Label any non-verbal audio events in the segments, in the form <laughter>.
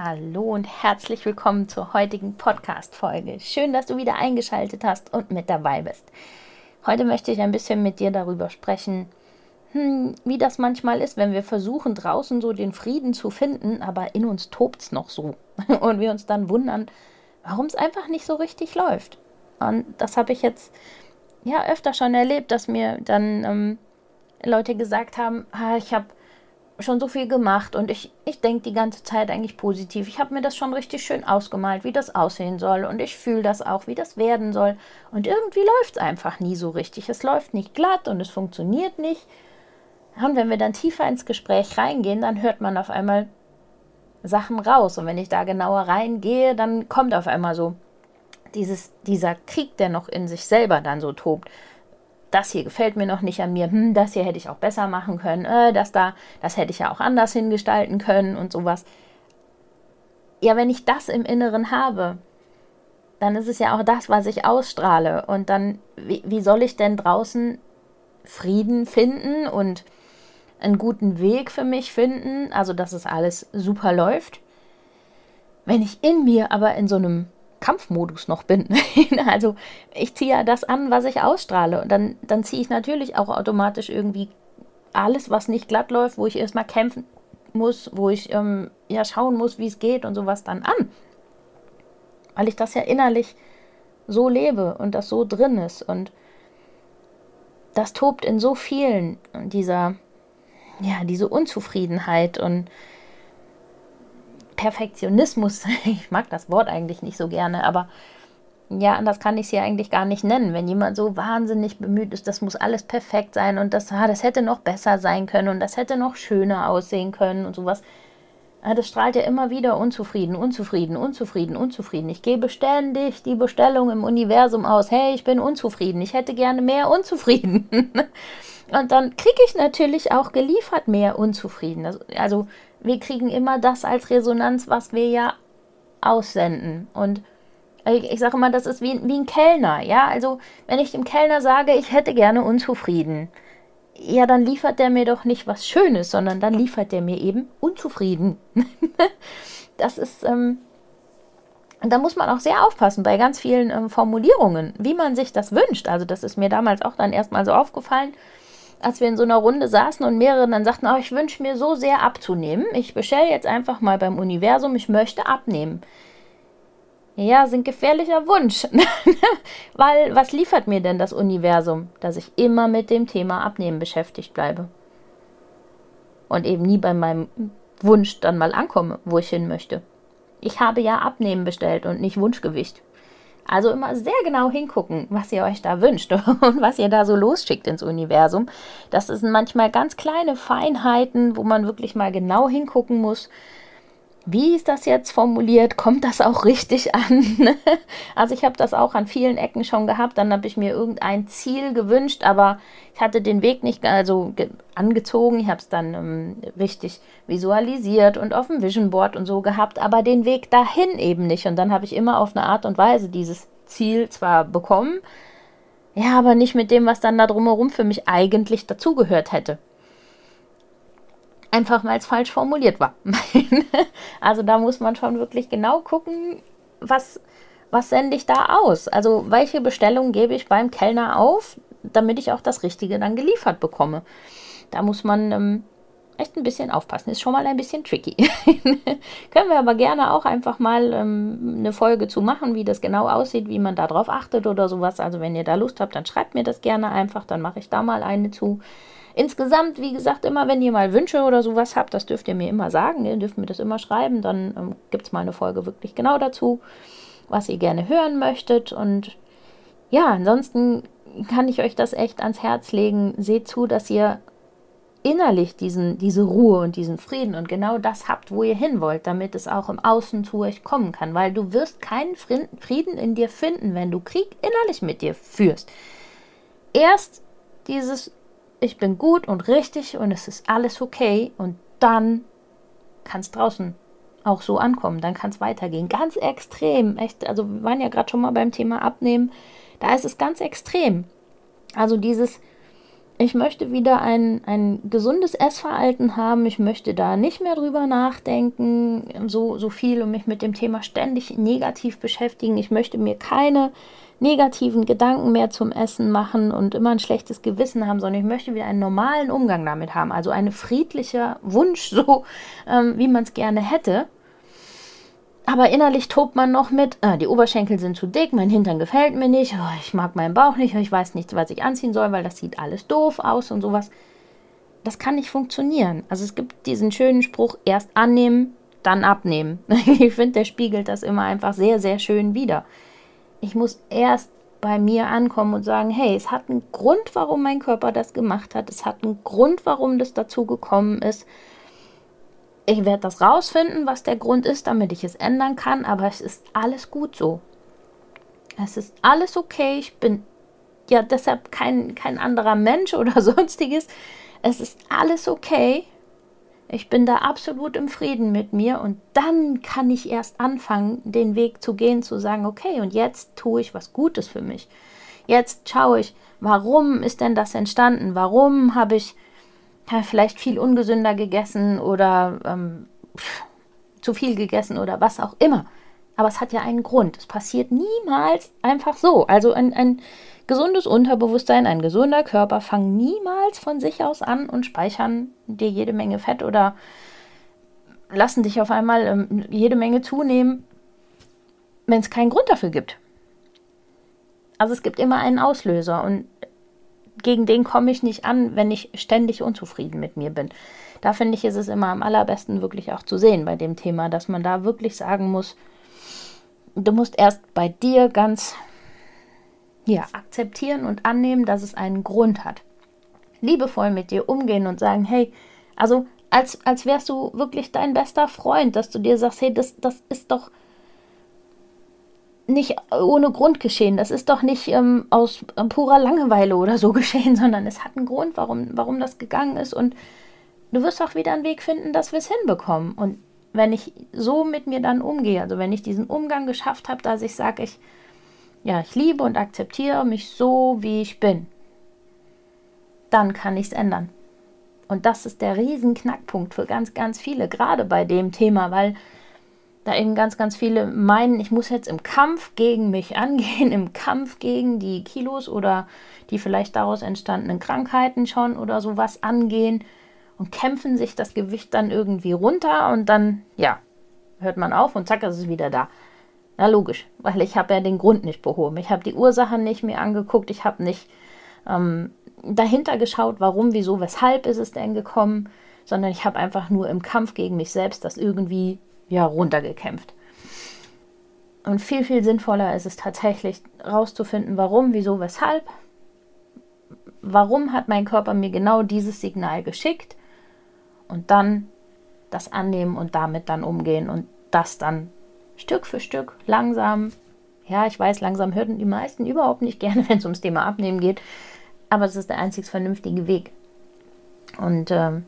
Hallo und herzlich willkommen zur heutigen Podcast-Folge. Schön, dass du wieder eingeschaltet hast und mit dabei bist. Heute möchte ich ein bisschen mit dir darüber sprechen, hm, wie das manchmal ist, wenn wir versuchen, draußen so den Frieden zu finden, aber in uns tobt es noch so. <laughs> Und wir uns dann wundern, warum es einfach nicht so richtig läuft. Und das habe ich jetzt ja öfter schon erlebt, dass mir dann ähm, Leute gesagt haben, ah, ich habe schon so viel gemacht und ich, ich denke die ganze Zeit eigentlich positiv. Ich habe mir das schon richtig schön ausgemalt, wie das aussehen soll und ich fühle das auch, wie das werden soll. Und irgendwie läuft es einfach nie so richtig. Es läuft nicht glatt und es funktioniert nicht. Und wenn wir dann tiefer ins Gespräch reingehen, dann hört man auf einmal Sachen raus. Und wenn ich da genauer reingehe, dann kommt auf einmal so dieses, dieser Krieg, der noch in sich selber dann so tobt das hier gefällt mir noch nicht an mir, hm, das hier hätte ich auch besser machen können, äh, das da, das hätte ich ja auch anders hingestalten können und sowas. Ja, wenn ich das im Inneren habe, dann ist es ja auch das, was ich ausstrahle. Und dann, wie, wie soll ich denn draußen Frieden finden und einen guten Weg für mich finden, also dass es alles super läuft, wenn ich in mir aber in so einem Kampfmodus noch bin. <laughs> also ich ziehe ja das an, was ich ausstrahle. Und dann, dann ziehe ich natürlich auch automatisch irgendwie alles, was nicht glatt läuft, wo ich erstmal kämpfen muss, wo ich ähm, ja schauen muss, wie es geht und sowas dann an. Weil ich das ja innerlich so lebe und das so drin ist. Und das tobt in so vielen dieser, ja, diese Unzufriedenheit und Perfektionismus, <laughs> ich mag das Wort eigentlich nicht so gerne, aber ja, anders kann ich es hier eigentlich gar nicht nennen. Wenn jemand so wahnsinnig bemüht ist, das muss alles perfekt sein und das, ah, das hätte noch besser sein können und das hätte noch schöner aussehen können und sowas. Ah, das strahlt ja immer wieder unzufrieden, unzufrieden, unzufrieden, unzufrieden. Ich gebe ständig die Bestellung im Universum aus. Hey, ich bin unzufrieden. Ich hätte gerne mehr unzufrieden. <laughs> und dann kriege ich natürlich auch geliefert mehr unzufrieden. Also, also wir kriegen immer das als Resonanz, was wir ja aussenden. Und ich, sage immer, das ist wie, wie ein Kellner. Ja, also wenn ich dem Kellner sage, ich hätte gerne unzufrieden, ja, dann liefert der mir doch nicht was Schönes, sondern dann liefert der mir eben unzufrieden. <laughs> das ist, ähm, da muss man auch sehr aufpassen bei ganz vielen ähm, Formulierungen, wie man sich das wünscht. Also das ist mir damals auch dann erstmal so aufgefallen als wir in so einer Runde saßen und mehrere dann sagten, oh, ich wünsche mir so sehr abzunehmen. Ich bestelle jetzt einfach mal beim Universum, ich möchte abnehmen. Ja, sind gefährlicher Wunsch. <laughs> Weil was liefert mir denn das Universum? Dass ich immer mit dem Thema Abnehmen beschäftigt bleibe. Und eben nie bei meinem Wunsch dann mal ankomme, wo ich hin möchte. Ich habe ja Abnehmen bestellt und nicht Wunschgewicht. Also immer sehr genau hingucken, was ihr euch da wünscht <laughs> und was ihr da so losschickt ins Universum. Das sind manchmal ganz kleine Feinheiten, wo man wirklich mal genau hingucken muss, wie ist das jetzt formuliert? Kommt das auch richtig <laughs> an? also ich habe das auch an vielen Ecken schon gehabt. Dann habe ich mir irgendein Ziel gewünscht, aber ich hatte den Weg nicht also angezogen. Ich habe es dann ähm, richtig visualisiert und auf dem Vision Board und so gehabt, aber den Weg dahin eben nicht. Und dann habe ich immer auf eine Art und Weise dieses Ziel zwar bekommen, ja, aber nicht mit dem, was dann da drumherum für mich eigentlich dazugehört hätte. Einfach es falsch formuliert war. <laughs> also da muss man schon wirklich genau gucken, was, was sende ich da aus? Also welche Bestellung gebe ich beim Kellner auf, damit ich auch das Richtige dann geliefert bekomme. Da muss man ähm, echt ein bisschen aufpassen. Ist schon mal ein bisschen tricky. <laughs> Können wir aber gerne auch einfach mal ähm, eine Folge zu machen, wie das genau aussieht, wie man darauf achtet oder sowas. Also wenn ihr da Lust habt, dann schreibt mir das gerne einfach, dann mache ich da mal eine zu. Insgesamt, wie gesagt, immer wenn ihr mal Wünsche oder sowas habt, das dürft ihr mir immer sagen. Ihr dürft mir das immer schreiben. Dann ähm, gibt es mal eine Folge wirklich genau dazu, was ihr gerne hören möchtet. Und ja, ansonsten kann ich euch das echt ans Herz legen. Seht zu, dass ihr innerlich diesen, diese Ruhe und diesen Frieden und genau das habt, wo ihr hin wollt, damit es auch im Außen zu euch kommen kann. Weil du wirst keinen Frieden in dir finden, wenn du Krieg innerlich mit dir führst. Erst dieses, ich bin gut und richtig und es ist alles okay und dann kann es draußen auch so ankommen, dann kann es weitergehen. Ganz extrem, echt, also wir waren ja gerade schon mal beim Thema Abnehmen, da ist es ganz extrem. Also dieses, ich möchte wieder ein, ein gesundes Essverhalten haben. Ich möchte da nicht mehr drüber nachdenken, so, so viel und mich mit dem Thema ständig negativ beschäftigen. Ich möchte mir keine negativen Gedanken mehr zum Essen machen und immer ein schlechtes Gewissen haben, sondern ich möchte wieder einen normalen Umgang damit haben. Also ein friedlicher Wunsch, <laughs> so ähm, wie man es gerne hätte. Aber innerlich tobt man noch mit, ah, die Oberschenkel sind zu dick, mein Hintern gefällt mir nicht, oh, ich mag meinen Bauch nicht, ich weiß nicht, was ich anziehen soll, weil das sieht alles doof aus und sowas. Das kann nicht funktionieren. Also es gibt diesen schönen Spruch, erst annehmen, dann abnehmen. <laughs> Ich finde, der spiegelt das immer einfach sehr, sehr schön wider. Ich muss erst bei mir ankommen und sagen, hey, es hat einen Grund, warum mein Körper das gemacht hat. Es hat einen Grund, warum das dazu gekommen ist. Ich werde das rausfinden, was der Grund ist, damit ich es ändern kann, aber es ist alles gut so. Es ist alles okay. Ich bin ja deshalb kein, kein anderer Mensch <laughs> oder sonstiges. Es ist alles okay. Ich bin da absolut im Frieden mit mir und dann kann ich erst anfangen, den Weg zu gehen, zu sagen, okay, und jetzt tue ich was Gutes für mich. Jetzt schaue ich, warum ist denn das entstanden? Warum habe ich vielleicht viel ungesünder gegessen oder ähm, zu viel gegessen oder was auch immer. Aber es hat ja einen Grund. Es passiert niemals einfach so. Also ein, ein gesundes Unterbewusstsein, ein gesunder Körper fangen niemals von sich aus an und speichern dir jede Menge Fett oder lassen dich auf einmal ähm, jede Menge zunehmen, wenn es keinen Grund dafür gibt. Also es gibt immer einen Auslöser und gegen den komme ich nicht an, wenn ich ständig unzufrieden mit mir bin. Da finde ich, ist es immer am allerbesten wirklich auch zu sehen bei dem Thema, dass man da wirklich sagen muss, du musst erst bei dir ganz ja, akzeptieren und annehmen, dass es einen Grund hat. Liebevoll mit dir umgehen und sagen, hey, also als, als wärst du wirklich dein bester Freund, dass du dir sagst, hey, das, das ist doch nicht ohne Grund geschehen. Das ist doch nicht ähm, aus äh, purer Langeweile oder so <laughs> geschehen, sondern es hat einen Grund, warum, warum das gegangen ist. Und du wirst auch wieder einen Weg finden, dass wir es hinbekommen. Und wenn ich so mit mir dann umgehe, also wenn ich diesen Umgang geschafft habe, dass ich sage, ich, ja, ich liebe und akzeptiere mich so, wie ich bin, dann kann ich es ändern. Und das ist der Riesenknackpunkt für ganz, ganz viele, gerade bei dem Thema, weil da eben ganz, ganz viele meinen, ich muss jetzt im Kampf gegen mich <laughs> angehen, im Kampf gegen die Kilos oder die vielleicht daraus entstandenen Krankheiten schon oder sowas angehen und kämpfen sich das Gewicht dann irgendwie runter und dann, ja, hört man auf und zack, ist es wieder da. Na logisch, weil ich habe ja den Grund nicht behoben. Ich habe die Ursachen nicht mehr angeguckt, ich habe nicht ähm, dahinter geschaut, warum, wieso, weshalb ist es denn gekommen, sondern ich habe einfach nur im Kampf gegen mich selbst das irgendwie ja, runtergekämpft. Und viel, viel sinnvoller ist es tatsächlich rauszufinden, warum, wieso, weshalb. Warum hat mein Körper mir genau dieses Signal geschickt? Und dann das annehmen und damit dann umgehen und das dann Stück für Stück langsam. Ja, ich weiß, langsam hören die meisten überhaupt nicht gerne, <laughs> wenn es ums Thema Abnehmen geht. Aber es ist der einzig vernünftige Weg. Und ähm,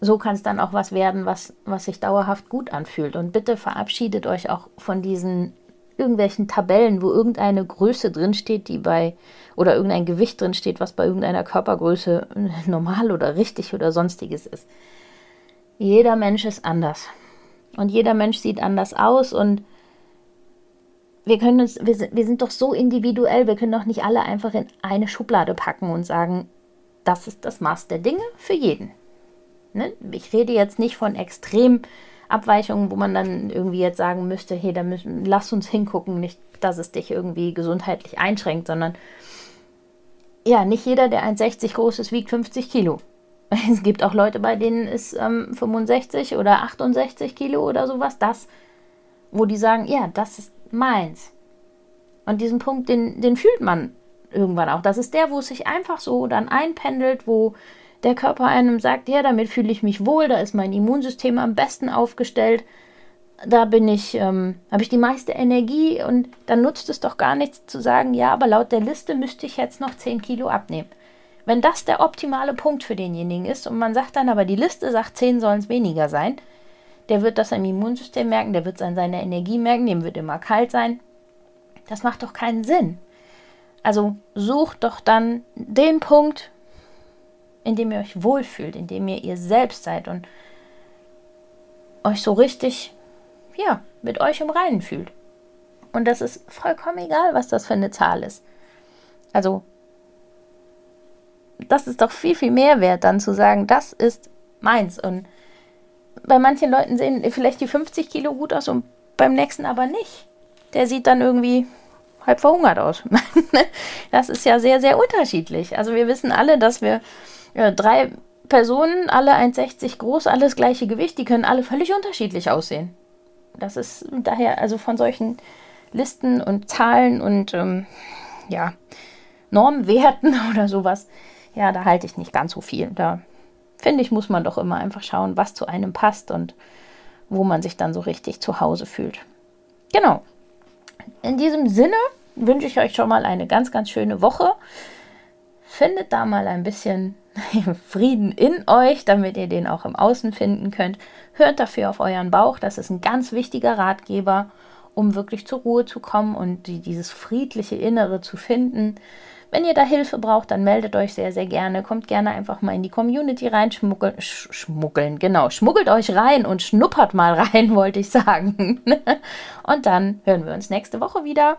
so kann es dann auch was werden, was, was sich dauerhaft gut anfühlt. Und bitte verabschiedet euch auch von diesen irgendwelchen Tabellen, wo irgendeine Größe drinsteht, die bei, oder irgendein Gewicht drinsteht, was bei irgendeiner Körpergröße <laughs> normal oder richtig oder sonstiges ist. Jeder Mensch ist anders. Und jeder Mensch sieht anders aus und wir können uns, wir wir sind doch so individuell, wir können doch nicht alle einfach in eine Schublade packen und sagen, das ist das Maß der Dinge für jeden. Ne? Ich rede jetzt nicht von Extremabweichungen, wo man dann irgendwie jetzt sagen müsste, hey, da müssen, lass uns hingucken, nicht, dass es dich irgendwie gesundheitlich einschränkt, sondern ja, nicht jeder, der 1,60 groß ist, wiegt 50 Kilo. <laughs> Es gibt auch Leute, bei denen ist ähm, 65 oder 68 Kilo oder sowas das, wo die sagen, ja, das ist meins. Und diesen Punkt, den, den fühlt man irgendwann auch. Das ist der, wo es sich einfach so dann einpendelt, wo der Körper einem sagt, ja, damit fühle ich mich wohl, da ist mein Immunsystem am besten aufgestellt, da bin ich, ähm, habe ich die meiste Energie und dann nutzt es doch gar nichts zu sagen, ja, aber laut der Liste müsste ich jetzt noch 10 Kilo abnehmen. Wenn das der optimale Punkt für denjenigen ist und man sagt dann aber, die Liste sagt, 10 sollen es weniger sein, der wird das im Immunsystem merken, der wird es an seiner Energie merken, dem wird immer kalt sein. Das macht doch keinen Sinn. Also sucht doch dann den Punkt, in dem ihr euch wohlfühlt, in dem ihr ihr selbst seid und euch so richtig, ja, mit euch im Reinen fühlt. Und das ist vollkommen egal, was das für eine Zahl ist. Also das ist doch viel, viel mehr wert, dann zu sagen, das ist meins. Und bei manchen Leuten sehen vielleicht die 50 Kilo gut aus und beim nächsten aber nicht. Der sieht dann irgendwie halb verhungert aus. <laughs> das ist ja sehr, sehr unterschiedlich. Also wir wissen alle, dass wir ja, drei Personen, alle 1,60 groß, alles gleiche Gewicht, die können alle völlig unterschiedlich aussehen. Das ist daher also von solchen Listen und Zahlen und ähm, ja, Normwerten <laughs> oder sowas ja, da halte ich nicht ganz so viel. Da finde ich, muss man doch immer einfach schauen, was zu einem passt und wo man sich dann so richtig zu Hause fühlt. Genau. In diesem Sinne wünsche ich euch schon mal eine ganz, ganz schöne Woche. Findet da mal ein bisschen <laughs> Frieden in euch, damit ihr den auch im Außen finden könnt. Hört dafür auf euren Bauch. Das ist ein ganz wichtiger Ratgeber, um wirklich zur Ruhe zu kommen und die, dieses friedliche Innere zu finden. Wenn ihr da Hilfe braucht, dann meldet euch sehr, sehr gerne. Kommt gerne einfach mal in die Community rein, schmuggeln, sch schmuggeln, genau, schmuggelt euch rein und schnuppert mal <laughs> rein, wollte ich sagen. <laughs> und dann hören wir uns nächste Woche wieder.